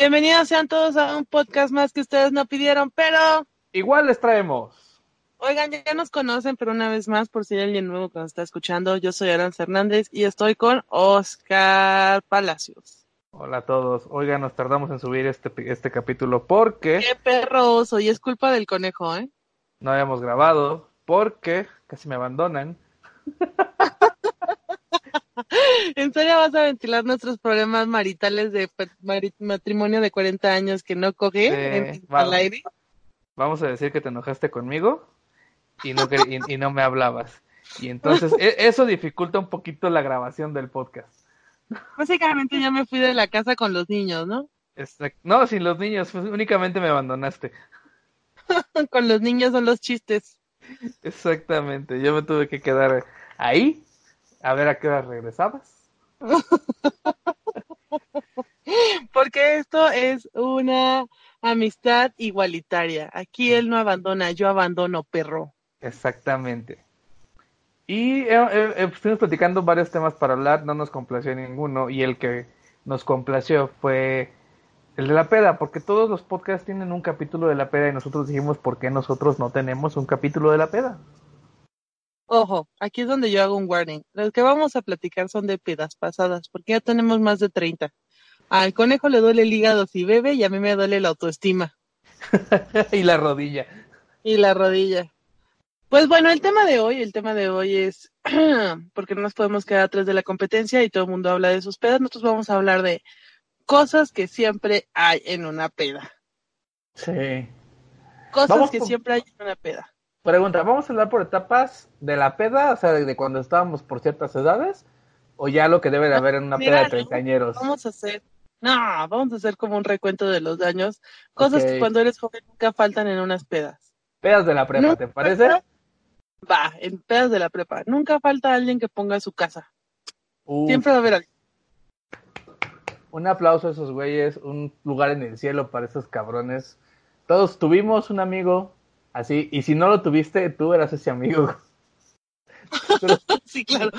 Bienvenidos sean todos a un podcast más que ustedes no pidieron, pero Igual les traemos. oigan, ya nos conocen, pero una vez más, por si hay alguien nuevo que nos está escuchando, yo soy Aranza Hernández y estoy con Oscar Palacios. Hola a todos. Oigan, nos tardamos en subir este, este capítulo porque Qué perroso, y es culpa del conejo, ¿eh? no habíamos grabado, porque casi me abandonan. ¿En serio vas a ventilar nuestros problemas maritales de matrimonio de 40 años que no coge Sí, en- va. al aire? Vamos a decir que te enojaste conmigo y no, y, y no me hablabas. Y entonces e- eso dificulta un poquito la grabación del podcast. Básicamente ya me fui de la casa con los niños, ¿no? No, sin los niños, pues, únicamente me abandonaste. con los niños son los chistes. Exactamente, yo me tuve que quedar ahí a ver a qué hora regresabas. Porque esto es una amistad igualitaria. Aquí él no abandona, yo abandono, perro. Exactamente. Y eh, eh, eh, estuvimos platicando varios temas para hablar, no nos complació ninguno, y el que nos complació fue el de la peda, porque todos los podcasts tienen un capítulo de la peda y nosotros dijimos por qué nosotros no tenemos un capítulo de la peda. Ojo, aquí es donde yo hago un warning. Los que vamos a platicar son de pedas pasadas, porque ya tenemos más de 30. Al conejo le duele el hígado si bebe y a mí me duele la autoestima y la rodilla. y la rodilla. Pues bueno, el tema de hoy, el tema de hoy es porque no nos podemos quedar atrás de la competencia y todo el mundo habla de sus pedas. Nosotros vamos a hablar de cosas que siempre hay en una peda. Sí. Cosas Vamos que con- siempre hay en una peda. Pregunta, ¿vamos a hablar por etapas de la peda, o sea, de, cuando estábamos por ciertas edades? ¿O ya lo que debe de haber en una Mira, peda de treintañeros? Vamos a hacer, no, vamos a hacer como un recuento de los daños. Cosas que cuando eres joven nunca faltan en unas pedas. Pedas de la prepa, No, ¿te parece? Va, en pedas de la prepa. Nunca falta alguien que ponga su casa. Uf. Siempre va a haber alguien. Un aplauso a esos güeyes, un lugar en el cielo para esos cabrones. Todos tuvimos un amigo así, y si no lo tuviste, tú eras ese amigo. Sí, claro.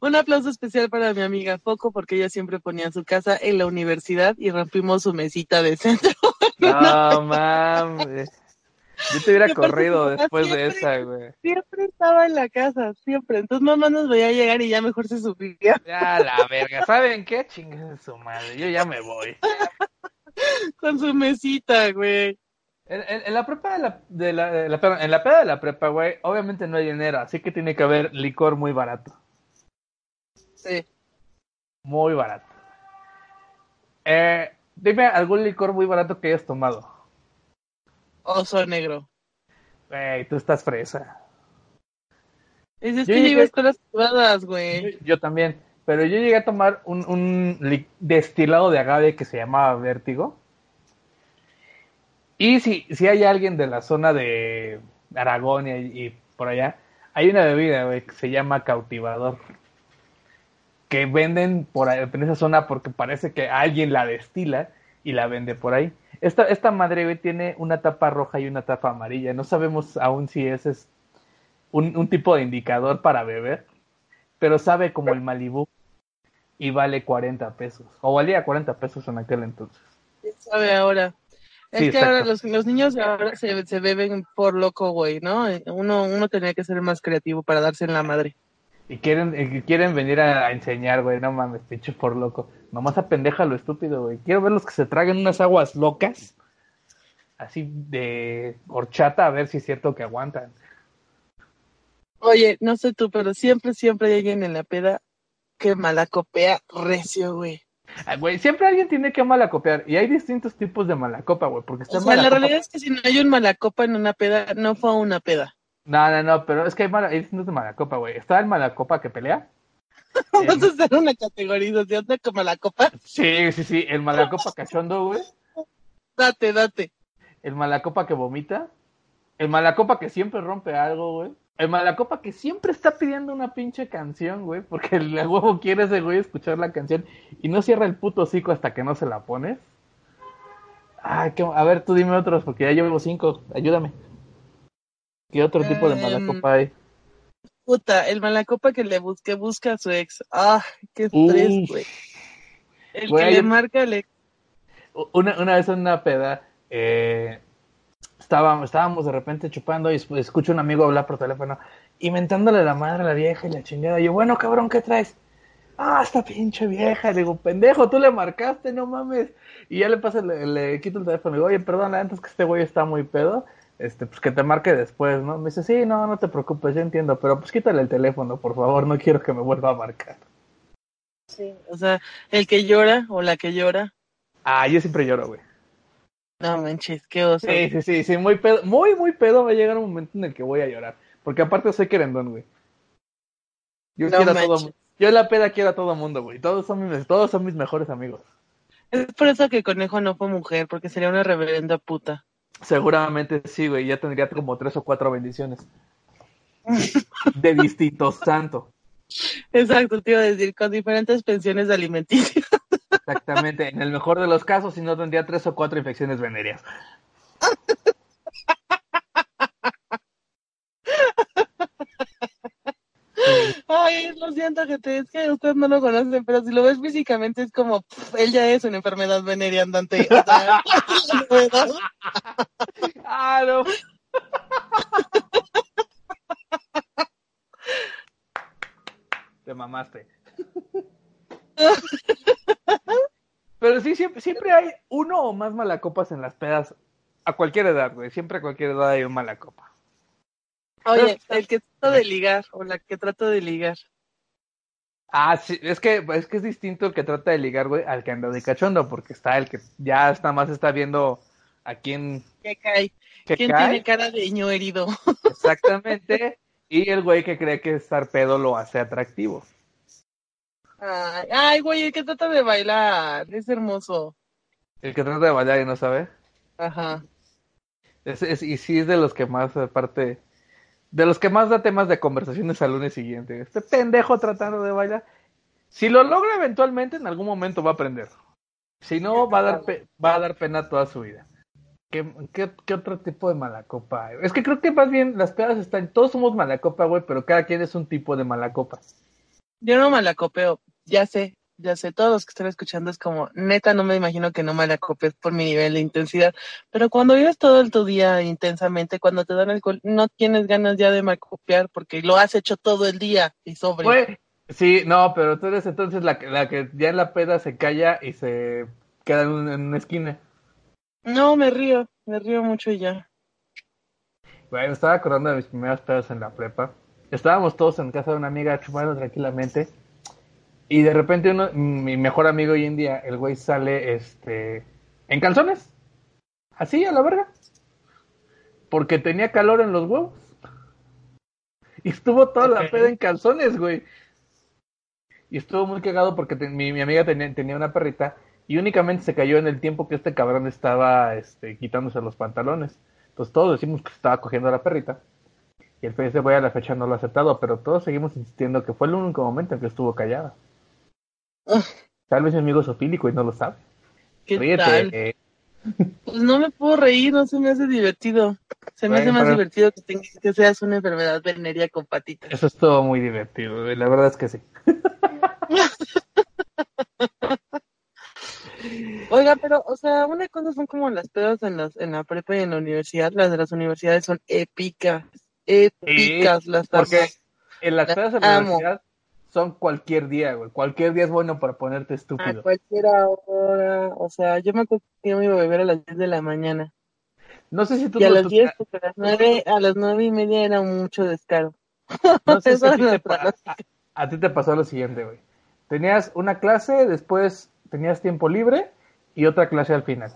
Un aplauso especial para mi amiga Foco porque ella siempre ponía su casa en la universidad y rompimos su mesita de centro. No mames. Yo te hubiera corrido después de esa, güey. Siempre estaba en la casa, siempre. Entonces mamá nos veía llegar y ya mejor se subía Ya la verga, ¿saben qué? Chingue su madre, yo ya me voy. con su mesita, güey. En, en- en la prepa de la, de la, de la- perdón, en la peda de la prepa, güey, obviamente no hay dinero, así que tiene que haber licor muy barato. Sí. Muy barato. Eh, dime algún licor muy barato que hayas tomado. Oso negro. Güey, tú estás fresa. Dices Yo que yo llegué- a escuelas privadas, güey. Yo también, pero yo llegué a tomar un, un destilado de agave que se llamaba Vértigo. Y si, si hay alguien de la zona de Aragón y, por allá, hay una bebida, que se llama Cautivador. Que venden por ahí, en esa zona porque parece que alguien la destila y la vende por ahí. Esta, esta madre, tiene una tapa roja y una tapa amarilla. No sabemos aún si ese es un, un tipo de indicador para beber, pero sabe como el Malibú y vale 40 pesos. O valía 40 pesos en aquel entonces. ¿Quién sabe ahora? Es Sí, que ahora los, los niños ahora se, se beben por loco, güey, ¿no? Uno, uno tenía que ser más creativo para darse en la madre. Y quieren, y quieren venir a, a enseñar, güey. No mames, pinche por loco. Nomás apendeja lo estúpido, güey. Quiero ver los que se traguen unas aguas locas. Así de horchata, a ver si es cierto que aguantan. Oye, no sé tú, pero siempre, siempre hay alguien en la peda que malacopea recio, güey. Ah, Güey, siempre alguien tiene que malacopear. Y hay distintos tipos de malacopa, güey. Porque está O sea, la malacopa- realidad es que si no hay un malacopa en una peda, no fue una peda. No, no, no, pero es que hay, mala- hay distintos de malacopa, güey. Está el malacopa que pelea. Vamos a hacer una categorización de como la copa. Sí, sí, sí. El malacopa cachondo, güey. Date, date. El malacopa que vomita. El malacopa que siempre rompe algo, güey. El malacopa que siempre está pidiendo una pinche canción, güey. Porque el huevo quiere ese güey escuchar la canción y no cierra el puto hocico hasta que no se la pones. Ay, qué... a ver, tú dime otros, porque ya llevo cinco. Ayúdame. ¿Qué otro tipo de Em, malacopa hay? Puta, el malacopa que le busque busca a su ex. Ah, qué estrés, güey. El Güey, que le marca el ex. Una, una vez en una peda, eh, estábamos, estábamos de repente chupando y escucho a un amigo hablar por teléfono, inventándole la madre a la vieja y la chingada. Y yo, bueno, cabrón, ¿qué traes? Ah, esta pinche vieja. Le digo, pendejo, tú le marcaste, no mames. Y ya le pasa, le, le quito el teléfono y digo, oye, perdón, antes que este güey está muy pedo, este, pues que te marque después, ¿no? Me dice, sí, no, no te preocupes, yo entiendo, pero pues quítale el teléfono, por favor, no quiero que me vuelva a marcar. Sí, o sea, el que llora o la que llora. Ah, yo siempre lloro, güey. No manches, qué oso. Sí, sí, sí, sí, muy pedo, muy, muy pedo va a llegar un momento en el que voy a llorar. Porque aparte soy querendón, güey. Yo quiero a todo Yo la peda quiero a todo mundo, güey. Todos son mis, todos son mis mejores amigos. Es por eso que Conejo no fue mujer, porque sería una reverenda puta. Seguramente sí, güey. Ya tendría como tres o cuatro bendiciones. de distintos santos. Exacto, te iba a decir, con diferentes pensiones de alimenticio. Exactamente. En el mejor de los casos, si no tendría tres o cuatro infecciones venéreas. Ay, lo siento, gente, es que ustedes no lo conocen, pero si lo ves físicamente es como, él ya es una enfermedad venérea andante. ah, no. Te mamaste. Pero sí, siempre, siempre hay uno o más malacopas en las pedas a cualquier edad, güey. Siempre a cualquier edad hay un malacopa. Oye, el que trato de ligar o la que trato de ligar. Ah, sí, es que, es que es distinto el que trata de ligar, güey, al que anda de cachondo, porque está el que ya está más está viendo a quién... ¿Qué cae? ¿Quién tiene cara de niño herido? Exactamente. y el güey que cree que estar pedo lo hace atractivo. Ay, ay, güey, el que trata de bailar, es hermoso. El que trata de bailar y no sabe. Ajá. Es, es, y sí es de los que más, aparte, de los que más da temas de conversaciones al lunes siguiente. Este pendejo tratando de bailar. Si lo logra eventualmente, en algún momento va a aprender. Si no, va a dar, va a dar pena toda su vida. ¿Qué, ¿Qué, qué, otro tipo de malacopa? Es que creo que más bien las pedas están, todos somos malacopa, güey, pero cada quien es un tipo de malacopa. Yo no malacopeo, ya sé, ya sé, todos los que están escuchando es como, neta, no me imagino que no malacopes por mi nivel de intensidad, pero cuando vives todo el tu día intensamente, cuando te dan alcohol, no tienes ganas ya de malacopiar porque lo has hecho todo el día y sobre. sí, no, pero tú eres entonces la, la que ya en la peda se calla y se queda en, una esquina. No, me río, me río mucho y ya. Bueno, estaba acordando de mis primeras pedas en la prepa. Estábamos todos en casa de una amiga chupando tranquilamente y de repente uno, mi mejor amigo hoy en día, el güey sale este en calzones. Así a la verga. Porque tenía calor en los huevos. Y estuvo toda la peda en calzones, güey. Y estuvo muy cagado porque mi, mi, amiga tenía, tenía, una perrita y únicamente se cayó en el tiempo que este cabrón estaba este, quitándose los pantalones. Entonces todos decimos que estaba cogiendo a la perrita. Y el pez de a la fecha no lo ha aceptado, pero todos seguimos insistiendo que fue el único momento en que estuvo callada. Tal vez mi amigo sofílico y no lo sabe. ¿Qué Ríete. Pues no me puedo reír, no se me hace divertido. Se me hace más divertido que, que seas una enfermedad venerea con patitas. Eso es todo muy divertido, la verdad es que sí. Oiga, pero, o sea, una cosa son como las pedas en, las, en la prepa y en la universidad. Las de las universidades son épicas, épicas las Porque en las pedas en la universidad son cualquier día, güey. Cualquier día es bueno para ponerte estúpido. A cualquier hora. O sea, yo me acuerdo que yo me iba a beber a las 10 de la mañana. No sé si tú... Y a las 10, porque a las 9, a las 9 y media era mucho descaro. No sé si a, ti te a, a, ti te pasó lo siguiente, güey. Tenías una clase, después tenías tiempo libre y otra clase al final.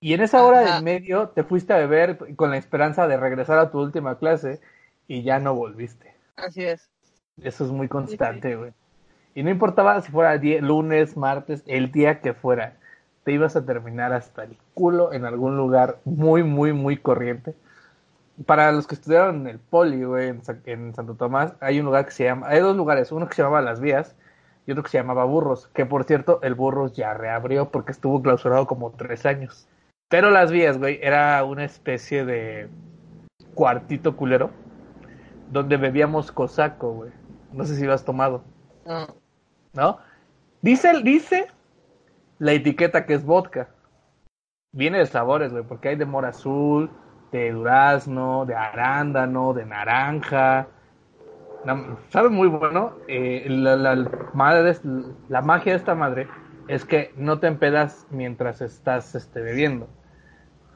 Y en esa hora Ajá. del medio te fuiste a beber con la esperanza de regresar a tu última clase y ya no volviste. Así es. Eso es muy constante, güey. Y no importaba si fuera día, lunes, martes, el día que fuera, te ibas a terminar hasta el culo en algún lugar muy, muy, muy corriente. Para los que estudiaron en el poli, güey, en, en, Santo Tomás, hay un lugar que se llama, hay dos lugares, uno que se llamaba Las Vías y otro que se llamaba Burros, que por cierto, el Burros ya reabrió porque estuvo clausurado como tres años. Pero Las Vías, güey, era una especie de cuartito culero donde bebíamos cosaco, güey. No sé si lo has tomado. No. ¿No? Dice, dice la etiqueta que es vodka. viene de sabores, güey, porque hay de mora azul, de durazno, de arándano, de naranja. Sabe muy bueno. Eh, la, madre, la magia de esta madre es que no te empedas mientras estás este, bebiendo,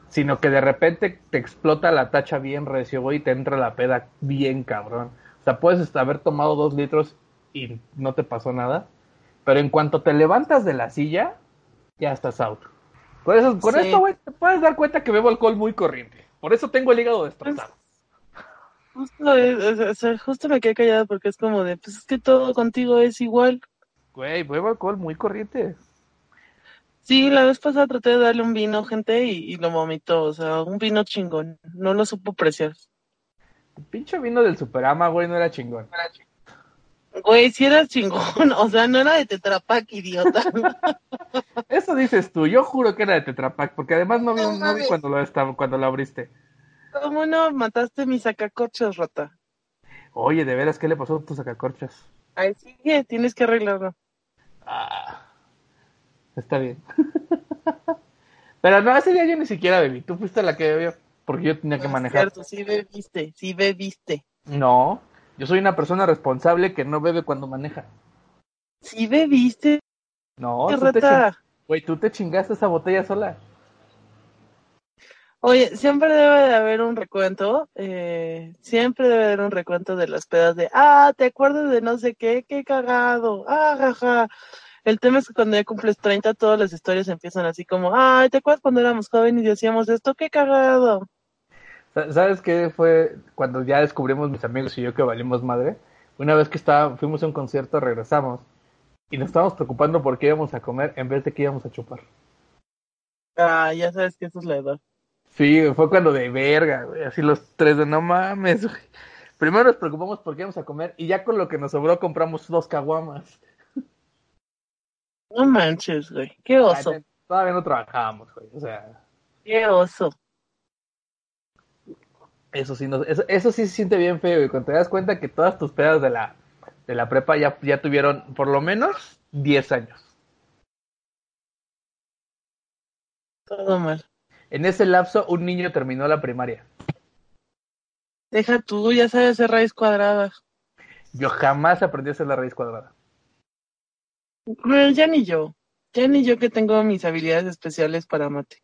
sino que de repente te explota la tacha bien recio, güey, y te entra la peda bien cabrón. O sea, puedes haber tomado dos litros y no te pasó nada, pero en cuanto te levantas de la silla, ya estás out. Por eso, con esto, güey, te puedes dar cuenta que bebo alcohol muy corriente. Por eso tengo el hígado destrozado. Justo, justo me quedé callado porque es como de, pues es que todo contigo es igual. Güey, bebo alcohol muy corriente. Sí, la vez pasada traté de darle un vino, gente, y, lo vomitó. O sea, un vino chingón. No lo supo apreciar. Pinche vino del Superama, güey, no era chingón. Güey, sí era chingón. O sea, no era de Tetrapac, idiota. Eso dices tú. Yo juro que era de Tetrapac, porque además no vi, no, vi cuando, lo cuando lo abriste. ¿Cómo no? Mataste mi sacacorchas, rata. Oye, de veras, ¿qué le pasó a tus sacacorchas? Ay, sigue, tienes que arreglarlo. Ah, está bien. Pero no, ese día yo ni siquiera bebí. Tú fuiste la que bebió, porque yo tenía que manejar. Es cierto, sí bebiste, sí bebiste. No, yo soy una persona responsable que no bebe cuando maneja. Sí bebiste. No, tú te, güey, tú te chingaste esa botella sola. Oye, siempre debe de haber un recuento, eh, siempre debe haber un recuento de las pedas de, ah, ¿te acuerdas de no sé qué? ¡Qué cagado! ¡Ah, jaja! El tema es que cuando ya cumples 30, todas las historias empiezan así como, ay, ¿te acuerdas cuando éramos jóvenes y decíamos esto? ¡Qué cagado! ¿Sabes qué fue cuando ya descubrimos mis amigos y yo que valimos madre? Una vez que estaba, fuimos a un concierto, regresamos y nos estábamos preocupando por qué íbamos a comer en vez de que íbamos a chupar. Ah, ya sabes que eso es la edad. Sí, fue cuando de verga, güey. Así los tres de no mames, güey. Primero nos preocupamos por qué íbamos a comer y ya con lo que nos sobró compramos dos caguamas. No manches, güey. Qué oso. todavía no trabajábamos, güey. O sea. Qué oso. Eso sí, no, eso, eso sí se siente bien feo, y cuando te das cuenta que todas tus pedas de la, de la prepa ya, ya tuvieron por lo menos 10 años. Todo mal. En ese lapso, un niño terminó la primaria. Deja tú, ya sabes hacer raíz cuadrada. Yo jamás aprendí a hacer la raíz cuadrada. Bueno, ya ni yo. Ya ni yo que tengo mis habilidades especiales para mate.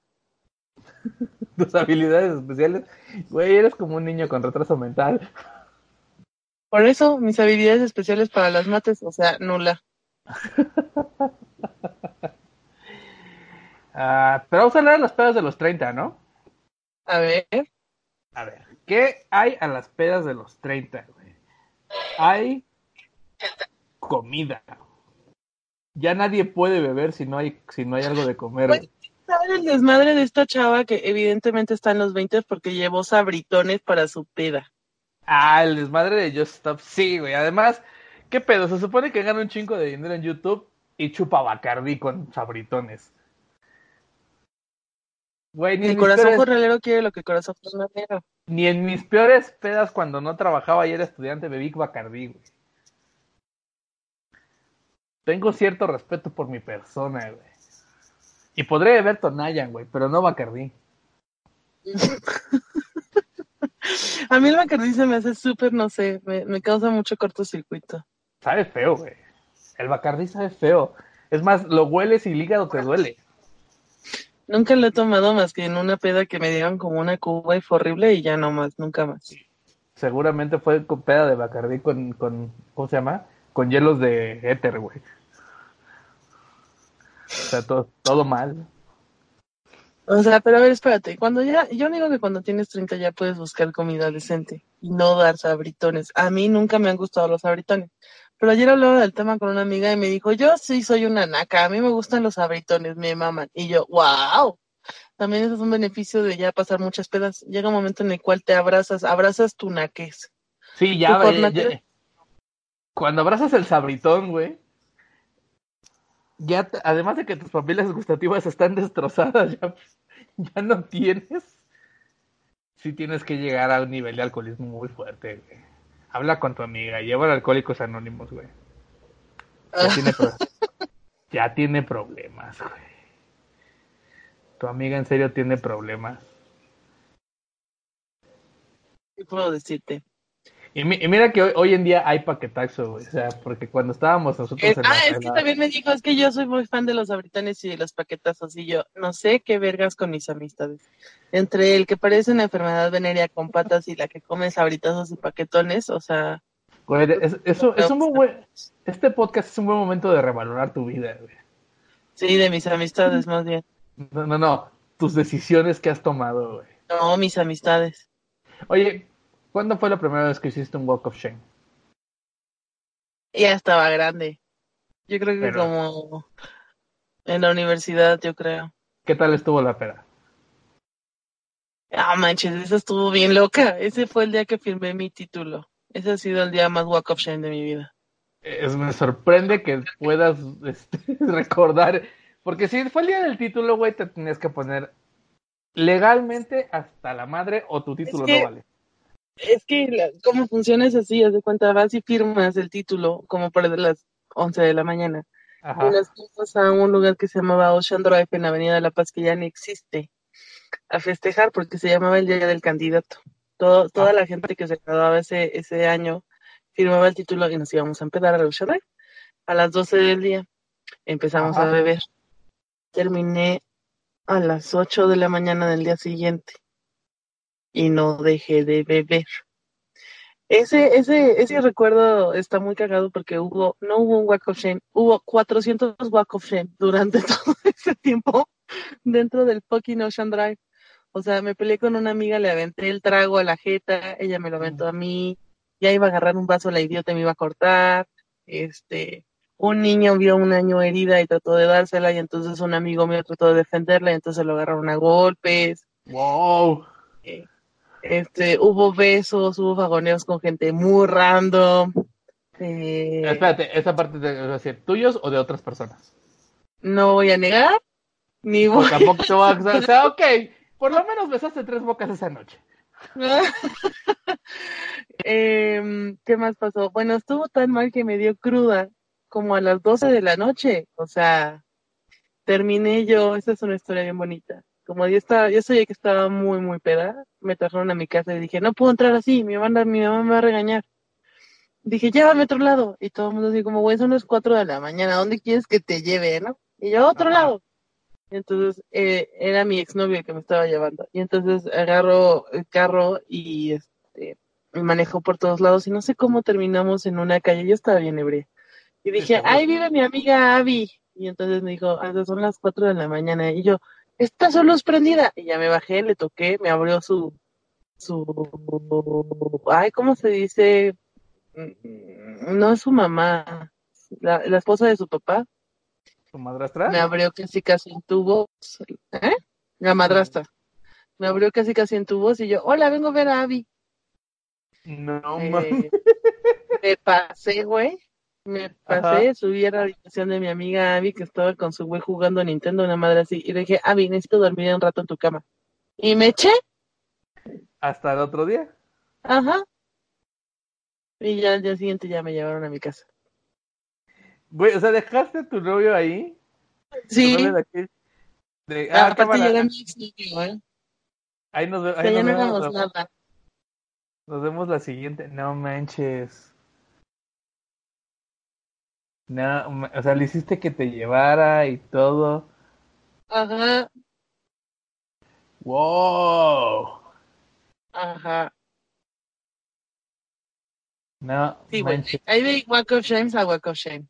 Tus habilidades especiales, güey, eres como un niño con retraso mental. Por eso, mis habilidades especiales para las mates, o sea, nula. Ah, pero vamos a hablar de las pedas de los 30, ¿no? A ver. A ver, ¿qué hay a las pedas de los 30, güey? Hay comida. Ya nadie puede beber si no hay, si no hay algo de comer. Pues, ¿Sabes el desmadre de esta chava que evidentemente está en los 20 porque llevó sabritones para su peda? Ah, el desmadre de Just Stop. Sí, güey. Además, ¿qué pedo? Se supone que gana un chingo de dinero en YouTube y chupa Bacardi con sabritones. Güey, ni el corazón peores... quiere lo que el corazón jornalero. Ni en mis peores pedas cuando no trabajaba y era estudiante bebí Bacardi, güey. Tengo cierto respeto por mi persona, güey. Y podré beber Tonayan, güey, pero no Bacardi. A mí el Bacardi se me hace súper, no sé, me, me causa mucho cortocircuito. Sabe feo, güey. El Bacardi sabe feo. Es más, lo hueles y el hígado te duele. Nunca lo he tomado más que en una peda que me dieron como una cuba y fue horrible y ya no más, nunca más. Seguramente fue con peda de Bacardí con, con, ¿cómo se llama? Con hielos de éter, güey. O sea, todo, todo mal. O sea, pero a ver, espérate, cuando ya, yo digo que cuando tienes 30 ya puedes buscar comida decente y no dar sabritones. A mí nunca me han gustado los sabritones. Pero ayer hablaba del tema con una amiga y me dijo, yo sí soy una naca, a mí me gustan los abritones, me maman. Y yo, wow. También eso es un beneficio de ya pasar muchas pedas. Llega un momento en el cual te abrazas, abrazas tu naques. Sí, ya, ya, Cuando abrazas el sabritón, güey, ya, además de que tus papilas gustativas están destrozadas, ya, ya no tienes. Sí tienes que llegar a un nivel de alcoholismo muy fuerte, güey. Habla con tu amiga, lleva a Alcohólicos Anónimos, güey. Ya, tiene, ya tiene problemas, güey. Tu amiga en serio tiene problemas. ¿Qué puedo decirte? Y, mira que hoy, en día hay paquetaxo, güey. O sea, porque cuando estábamos nosotros en Ah, es que también me dijo, es que yo soy muy fan de los abritanes y de los paquetazos. Y yo, no sé qué vergas con mis amistades. Entre el que parece una enfermedad venérea con patas y la que come sabritazos y paquetones, o sea... Güey, eso es un buen... Este podcast es un buen momento de revalorar tu vida, güey. Sí, de mis amistades, más bien. No, no, no. Tus decisiones que has tomado, güey. No, mis amistades. Oye, ¿Cuándo fue la primera vez que hiciste un Walk of Shame? Ya estaba grande. Yo creo que como en la universidad, yo creo. ¿Qué tal estuvo la pera? Ah, manches, esa estuvo bien loca. Ese fue el día que firmé mi título. Ese ha sido el día más Walk of Shame de mi vida. Es, me sorprende que puedas este, recordar, porque si fue el día del título, güey, te tenías que poner legalmente hasta la madre o tu título no vale. Es que cómo funciona es así, haz de cuenta, vas y firmas el título como por las 11 de la mañana. Y nos fuimos a un lugar que se llamaba Ocean Drive en Avenida de la Paz, que ya no existe, a festejar porque se llamaba el Día del Candidato. Todo, toda ah. la gente que se graduaba ese, ese año firmaba el título y nos íbamos a empezar a Ocean Drive. A las 12 del día empezamos a beber. Terminé a las 8 de la mañana del día siguiente y no dejé de beber. Ese, ese, ese recuerdo está muy cagado porque hubo, no hubo un Walk of Shame, hubo 400 Walk of Shame durante todo ese tiempo dentro del fucking Ocean Drive. O sea, me peleé con una amiga, le aventé el trago a la jeta, ella me lo aventó a mí, ya iba a agarrar un vaso, la idiota me iba a cortar, este, un niño vio un año herida y trató de dársela y entonces un amigo mío trató de defenderla y entonces lo agarraron a golpes. Wow. Eh, este, hubo besos, hubo vagoneos con gente muy random. Eh, Espérate, esa parte de decir, ¿tuyos o de otras personas? No voy a negar, ni voy tampoco te voy a... O sea, ok, por lo menos besaste tres bocas esa noche. Em, ¿Qué más pasó? Bueno, estuvo tan mal que me dio cruda como a las 12 de la noche. O sea, terminé yo, esa es una historia bien bonita como yo estaba, yo sabía que estaba muy, muy peda, me trajeron a mi casa y dije, no puedo entrar así, mi mamá, mi mamá me va a regañar. Dije, llévame a otro lado. Y todo el mundo así como, güey, son las cuatro de la mañana, ¿dónde quieres que te lleve, no? Y yo, a otro lado. entonces, eh, era mi exnovio el que me estaba llevando. Y entonces agarro el carro y este, manejo por todos lados y no sé cómo terminamos en una calle, yo estaba bien ebria. Y dije, ahí vive mi amiga Abby. Y entonces me dijo, ah, son las cuatro de la mañana. Y yo, está luz prendida. Y ya me bajé, le toqué, me abrió su, su, ay, ¿cómo se dice? Mm, no es su mamá, la, la esposa de su papá. ¿Su madrastra? Me abrió casi casi en tubos, ¿eh? La madrastra. Me abrió casi casi en tubos y yo, hola, vengo a ver a Abby. No, eh, Me pasé, güey. Me pasé, subí a la habitación de mi amiga Abby que estaba con su güey jugando a Nintendo, una madre así, y le dije, Abby, necesito dormir un rato en tu cama. Y me eché. ¿Hasta el otro día? Ajá. Y ya al día siguiente ya me llevaron a mi casa. Güey, o sea, ¿dejaste a tu novio ahí? Sí. De... Ah, Aparte ya era mi ¿eh? Ahí nos, ahí nos vemos. nada. Nos vemos la siguiente. No manches. No, o sea, le hiciste que te llevara y todo. Ajá. Wow. Ajá. No, sí, güey. Hay de Walk of Shame a Walk of Shame.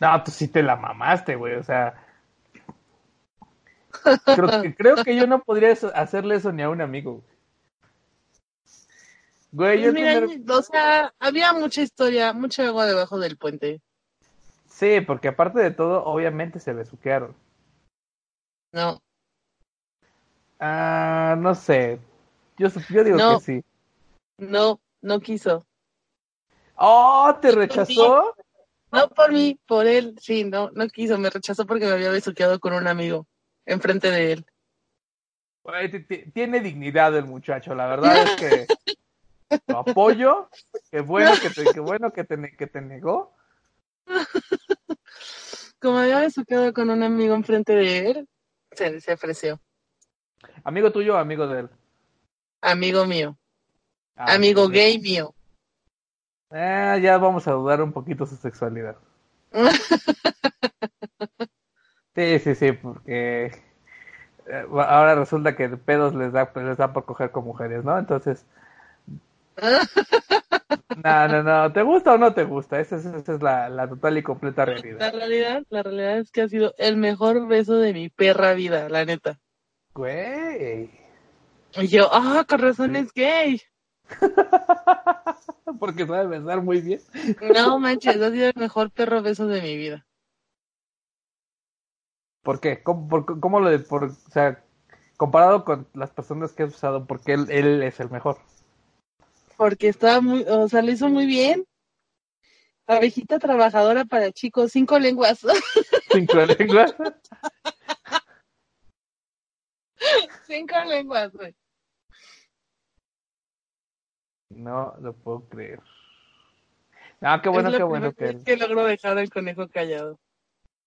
No, tú sí te la mamaste, güey. O sea. Creo que, creo que yo no podría hacerle eso ni a un amigo. Güey, yo pues O sea, había mucha historia, mucha agua debajo del puente. Sí, porque aparte de todo, obviamente se besuquearon. No. Ah, no sé. Yo, yo digo que sí. No, no quiso. ¡Oh! ¿Te rechazó? No por mí, por él, sí, no, no quiso, me rechazó porque me había besuqueado con un amigo enfrente de él. Tiene dignidad el muchacho, la verdad es que lo apoyo, qué bueno que te, qué bueno que te, que te negó, Como había besuqueado con un amigo enfrente de él, se, se ofreció. ¿Amigo tuyo o amigo de él? Amigo mío. Ah, amigo gay mío. eh, ya vamos a dudar un poquito su sexualidad. Sí, sí, sí, porque eh, ahora resulta que de pedos les da, les da por coger con mujeres, ¿no? Entonces, no, no, no, ¿te gusta o no te gusta? Esa es, esa es la, la total y completa La realidad. realidad, la realidad es que ha sido el mejor beso de mi perra vida, la neta. Güey. Y yo, ah, con razón es gay. Porque sabe besar muy bien. No manches, ha sido el mejor perro beso de mi vida. ¿Por qué? ¿Cómo, por- cómo lo de, por, o sea, comparado con las personas que has usado, porque él, él es el mejor? Porque estaba muy, o sea, lo hizo muy bien. Abejita trabajadora para chicos, cinco lenguas. Cinco lenguas. cinco lenguas, güey. No lo puedo creer. No, qué bueno, Es qué bueno que vez que logro dejar al conejo callado.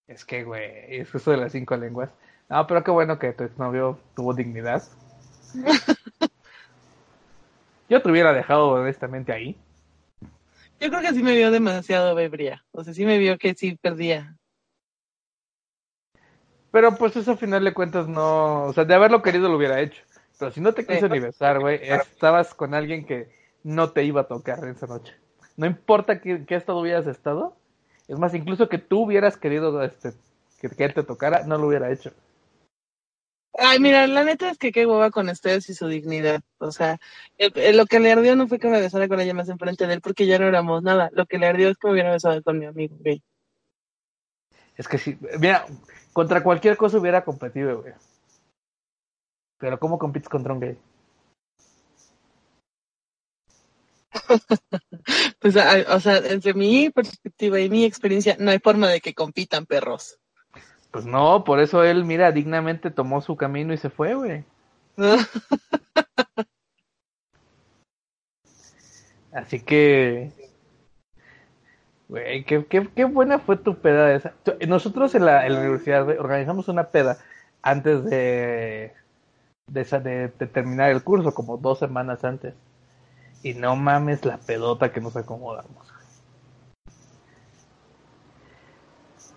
Es que, güey, es eso de las cinco lenguas. No, pero qué bueno que tu exnovio tuvo dignidad. Yo te hubiera dejado honestamente ahí. Yo creo que sí me vio demasiado bebría. O sea, sí me vio que sí perdía. Pero pues eso al final de cuentas no... O sea, de haberlo querido lo hubiera hecho. Pero si no te quiso Sí. ni besar, güey, estabas con alguien que no te iba a tocar esa noche. No importa qué, qué estado hubieras estado. Es más, incluso que tú hubieras querido este, que, que él te tocara, no lo hubiera hecho. Ay, mira, la neta es que qué hueva con ustedes y su dignidad. O sea, el- el- lo que le ardió no fue que me besara con ella más enfrente de él porque ya no éramos nada. Lo que le ardió es que me hubiera besado con mi amigo gay. Es que sí, mira, contra cualquier cosa hubiera competido, güey. Pero ¿cómo compites contra un gay? Pues, o sea, entre mi perspectiva y mi experiencia, no hay forma de que compitan perros. Pues no, por eso él, mira, dignamente tomó su camino y se fue, güey. Así que, güey, qué, qué, qué buena fue tu peda esa. Nosotros en la, en la universidad organizamos una peda antes de, de, esa- de- de terminar el curso, como dos semanas antes. Y no mames la pedota que nos acomodamos.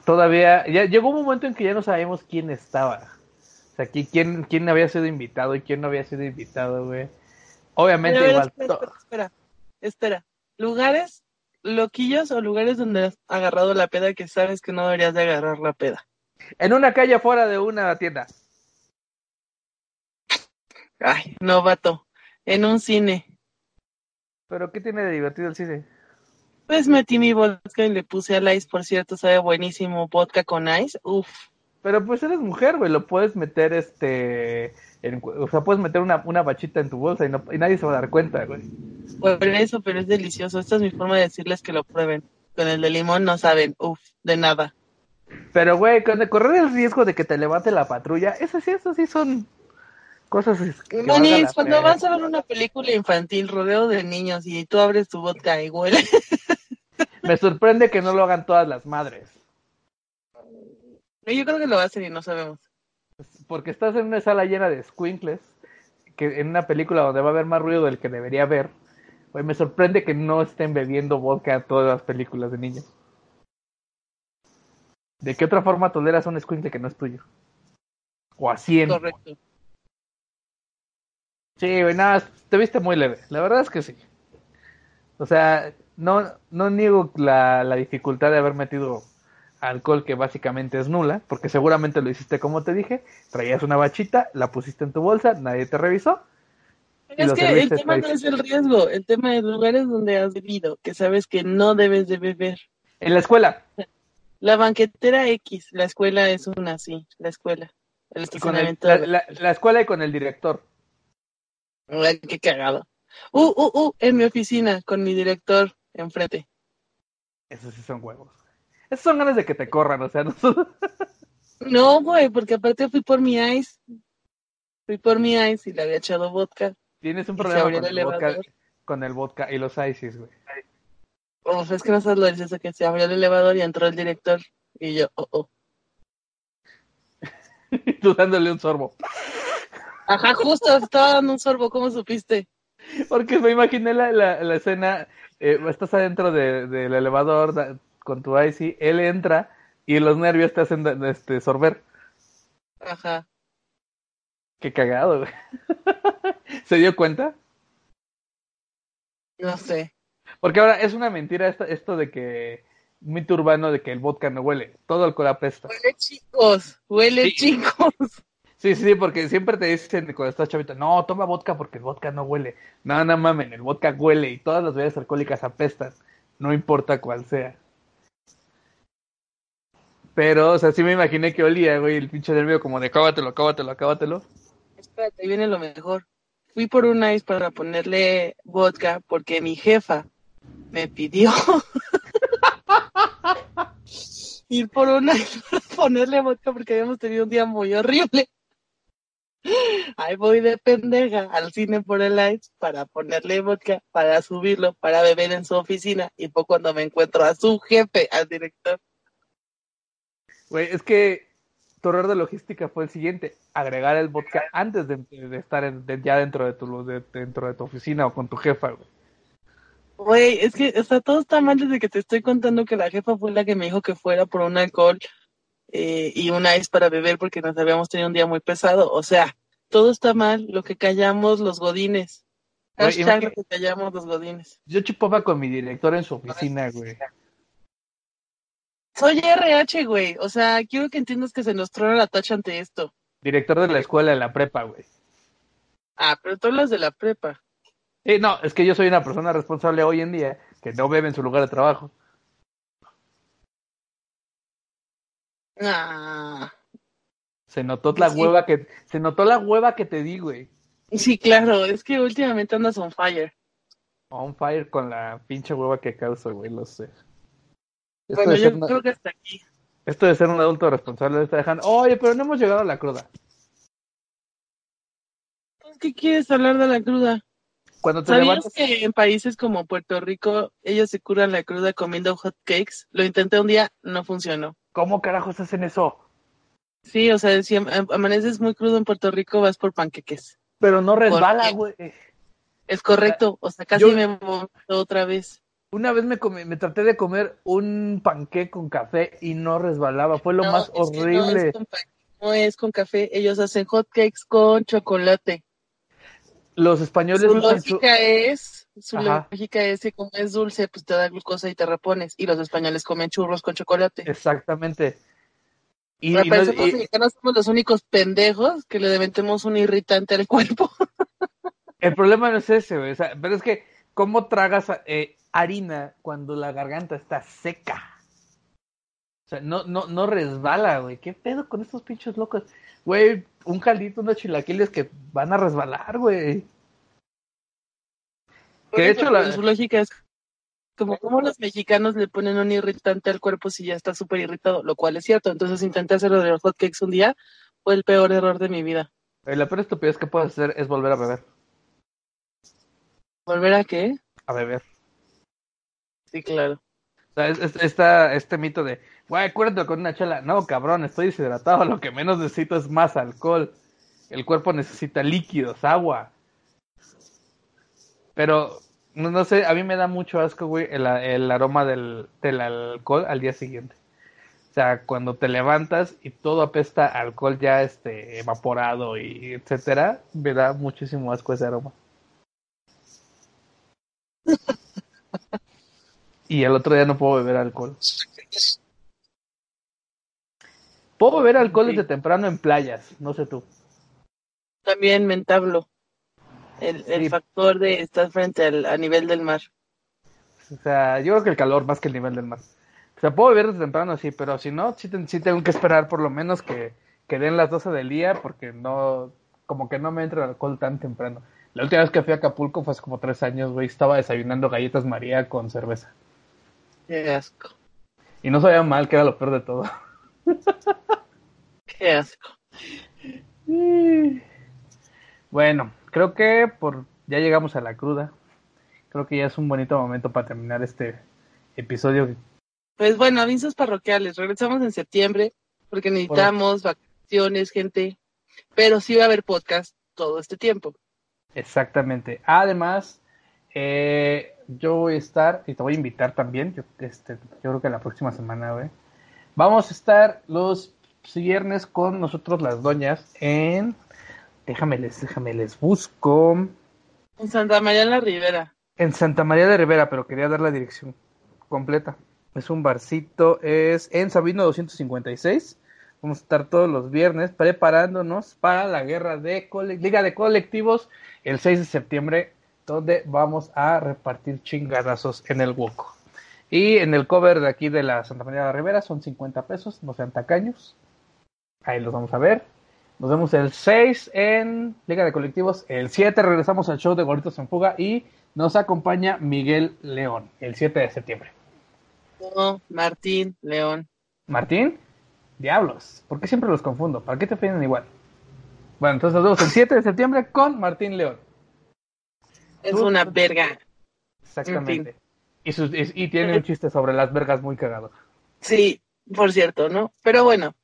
Todavía, ya llegó un momento en que ya no sabíamos quién estaba. O sea, qui- quién, quién había sido invitado y quién no había sido invitado, güey. Obviamente Pero, igual. espera, espera, espera, espera. ¿Lugares loquillos o lugares donde has agarrado la peda que sabes que no deberías de agarrar la peda? En una calle afuera de una tienda. Ay, no, vato. En un cine. Pero ¿qué tiene de divertido el cine? Pues metí mi vodka y le puse al ice, por cierto, sabe buenísimo vodka con ice. Uf. Pero pues eres mujer, güey, lo puedes meter este... en- o sea, puedes meter una, una bachita en tu bolsa y, no, y nadie se va a dar cuenta, güey. Por eso, pero es delicioso. Esta es mi forma de decirles que lo prueben. Con el de limón no saben, uf, de nada. Pero, güey, con el correr el riesgo de que te levante la patrulla, eso sí, eso sí son cosas que la cuando pena. vas a ver una película infantil rodeo de niños y tú abres tu vodka y huele. Me sorprende que no lo hagan todas las madres. Yo creo que lo hacen y no sabemos. Porque estás en una sala llena de squinkles, que en una película donde va a haber más ruido del que debería haber. Me sorprende que no estén bebiendo vodka en todas las películas de niños. ¿De qué otra forma toleras un squinkle que no es tuyo? O a 100. Correcto. Sí, güey, nada, te viste muy leve. La verdad es que sí. O sea, no, no niego la, la dificultad de haber metido alcohol que básicamente es nula, porque seguramente lo hiciste como te dije, traías una bachita, la pusiste en tu bolsa, nadie te revisó. Es que el tema no es el riesgo, el tema es lugares donde has bebido, que sabes que no debes de beber. En la escuela, La banquetera X, la escuela es una, sí, la escuela. El la, de- la- la escuela y con el director. Ay, qué cagado. Uh, uh, uh, en mi oficina, con mi director enfrente. Esos sí son huevos. Esos son ganas de que te corran, o sea, no son- No, güey, porque aparte fui por mi ice. Fui por mi ice y le había echado vodka. tienes un problema con el el, vodka, con el vodka y los ices, güey. Uf, es que no sabes lo delicioso que se abrió el elevador y entró el director. Y yo, oh, oh. Tú dándole un sorbo. Ajá, justo, estaba dando un sorbo, ¿cómo supiste? Porque me imaginé la, la, la escena, eh, estás adentro de, del elevador da- con tu IC, él entra y los nervios te hacen este, sorber. Ajá. Qué cagado, güey. ¿Se dio cuenta? No sé. Porque ahora es una mentira esto, esto de que mito urbano de que el vodka no huele, todo alcohol apesta. Huele chicos, huele Sí. chicos. Sí, sí, porque siempre te dicen cuando estás chavito, no, toma vodka porque el vodka no huele. No, no mamen, el vodka huele y todas las bebidas alcohólicas apestan, no importa cuál sea. Pero, o sea, sí me imaginé que olía, güey, el pinche nervio como de cábatelo, acábatelo, acábatelo. Espérate, ahí viene lo mejor. Fui por un ice para ponerle vodka porque mi jefa me pidió ir por un ice para ponerle vodka porque habíamos tenido un día muy horrible. Ahí voy de pendeja al cine por el ice para ponerle vodka, para subirlo, para beber en su oficina y fue cuando me encuentro a su jefe, al director. Güey, es que tu error de logística fue el siguiente, agregar el vodka antes de, de estar en- de- ya dentro de, tu, de- dentro de tu oficina o con tu jefa, güey. Güey, es que, o sea, todo está mal desde que te estoy contando que la jefa fue la que me dijo que fuera por un alcohol eh, y un ice para beber porque nos habíamos tenido un día muy pesado. O sea, todo está mal, lo que callamos los godines. Hashtag lo que callamos los godines. Yo chupaba con mi director en su oficina, güey. Soy RH, güey. O sea, quiero que entiendas que se nos trona la tacha ante esto. Director de la escuela de la prepa, güey. Ah, pero tú hablas de la prepa. Sí, no, es que yo soy una persona responsable hoy en día que no bebe en su lugar de trabajo. Ah, Se notó la Sí. hueva que se notó la hueva que te di, güey. sí, claro, es que últimamente andas on fire. On fire con la pinche hueva que causa, güey, lo sé. Esto, Bueno, yo una- creo que hasta aquí. esto de ser un adulto responsable le está dejando. Oye, pero no hemos llegado a la cruda. ¿Qué quieres hablar de la cruda? Cuando te ¿Sabías levantas, que en países como Puerto Rico ellos se curan la cruda comiendo hot cakes? Lo intenté un día, no funcionó. ¿Cómo carajos hacen eso? Sí, o sea, si am- amaneces muy crudo en Puerto Rico, vas por panqueques. Pero no resbala, güey. Es correcto, o sea, casi Yo- me vomito otra vez. Una vez me comí- me traté de comer un panqué con café y no resbalaba, fue lo No, más no horrible. es con pan- no es con café, ellos hacen hot cakes con chocolate. Los españoles Su usan su- lógica es, su Ajá. lógica es que como es dulce, pues te da glucosa y te repones. Y los españoles comen churros con chocolate. Exactamente. Y, no- parece que los mexicanos somos los únicos pendejos que le deventemos un irritante al cuerpo. el problema no es ese, güey. o sea, pero es que, ¿cómo tragas eh, harina cuando la garganta está seca? O sea, no, no, no resbala, güey. ¿Qué pedo con estos pinches locos? Güey, un caldito, unos chilaquiles que van a resbalar, güey. Que de hecho la- Su lógica es como como los mexicanos le ponen un irritante al cuerpo si ya está súper irritado, lo cual es cierto. Entonces intenté hacerlo de los hotcakes un día, fue el peor error de mi vida. Eh, La peor estupidez que puedes hacer es volver a beber. ¿Volver a qué? A beber. Sí, claro. O sea, es, es- esta- este mito de, güey, acuérdate con una chela. No, cabrón, estoy deshidratado. Lo que menos necesito es más alcohol. El cuerpo necesita líquidos, agua. Pero, no, no sé, a mí me da mucho asco, güey, el, el aroma del, del alcohol al día siguiente. O sea, cuando te levantas y todo apesta a alcohol ya este, evaporado y etcétera, me da muchísimo asco ese aroma. y el otro día no puedo beber alcohol. Puedo beber alcohol Sí. desde temprano en playas, no sé tú. También me entablo. El, el Sí. factor de estar frente al a nivel del mar. O sea, yo creo que el calor más que el nivel del mar. O sea, puedo beber desde temprano, sí, pero si no, sí, sí tengo que esperar por lo menos que, que den las 12 del día porque no, como que no me entra el alcohol tan temprano. La última vez que fui a Acapulco fue hace como tres años, güey, estaba desayunando galletas María con cerveza. Qué asco. Y no sabía mal, que era lo peor de todo. Qué asco. Bueno, creo que por ya llegamos a la cruda. Creo que ya es un bonito momento para terminar este episodio. Pues bueno, avisos parroquiales. Regresamos en septiembre porque necesitamos vacaciones, gente. Pero sí va a haber podcast. todo este tiempo. Exactamente. Además, eh, yo voy a estar, y te voy a invitar también, yo, este, yo creo que la próxima semana, güey. Vamos a estar los viernes con nosotros las doñas en... Déjame les, déjame les busco. En Santa María la Ribera. En Santa María de Rivera, pero quería dar la dirección completa. Es un barcito, es en Sabino 256. Vamos a estar todos los viernes preparándonos para la guerra de Liga de Colectivos el 6 de septiembre, donde vamos a repartir chingadazos en el Woco. Y en el cover de aquí de la Santa María de la Rivera son 50 pesos, no sean tacaños. Ahí los vamos a ver. Nos vemos el 6 en Liga de Colectivos. El 7 regresamos al show de Gorritos en Fuga y nos acompaña Miguel León el 7 de septiembre. No, Martín León. ¿Martín? Diablos, ¿por qué siempre los confundo? ¿Para qué te piden igual? Bueno, entonces nos vemos el 7 de septiembre con Martín León. Es una verga. Exactamente. Y, sus, y, tiene un chiste sobre las vergas muy cagado. Sí, por cierto, ¿no? Pero bueno,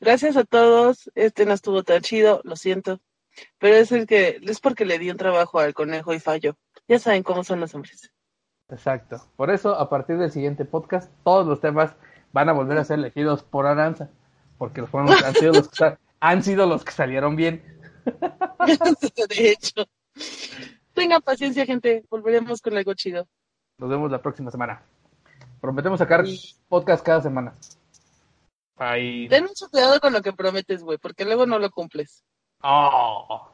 gracias a todos. Este no estuvo tan chido, lo siento. Pero es el que, es porque le di un trabajo al conejo y falló. Ya saben cómo son los hombres. Exacto. Por eso, a partir del siguiente podcast, todos los temas van a volver a ser elegidos por Aranza. Porque los han sido los que, han sido los que salieron bien. de hecho. Tengan paciencia, gente. Volveremos con algo chido. Nos vemos la próxima semana. Prometemos sacar podcast cada semana. Ahí. Ten mucho cuidado con lo que prometes, güey, porque luego no lo cumples. Oh.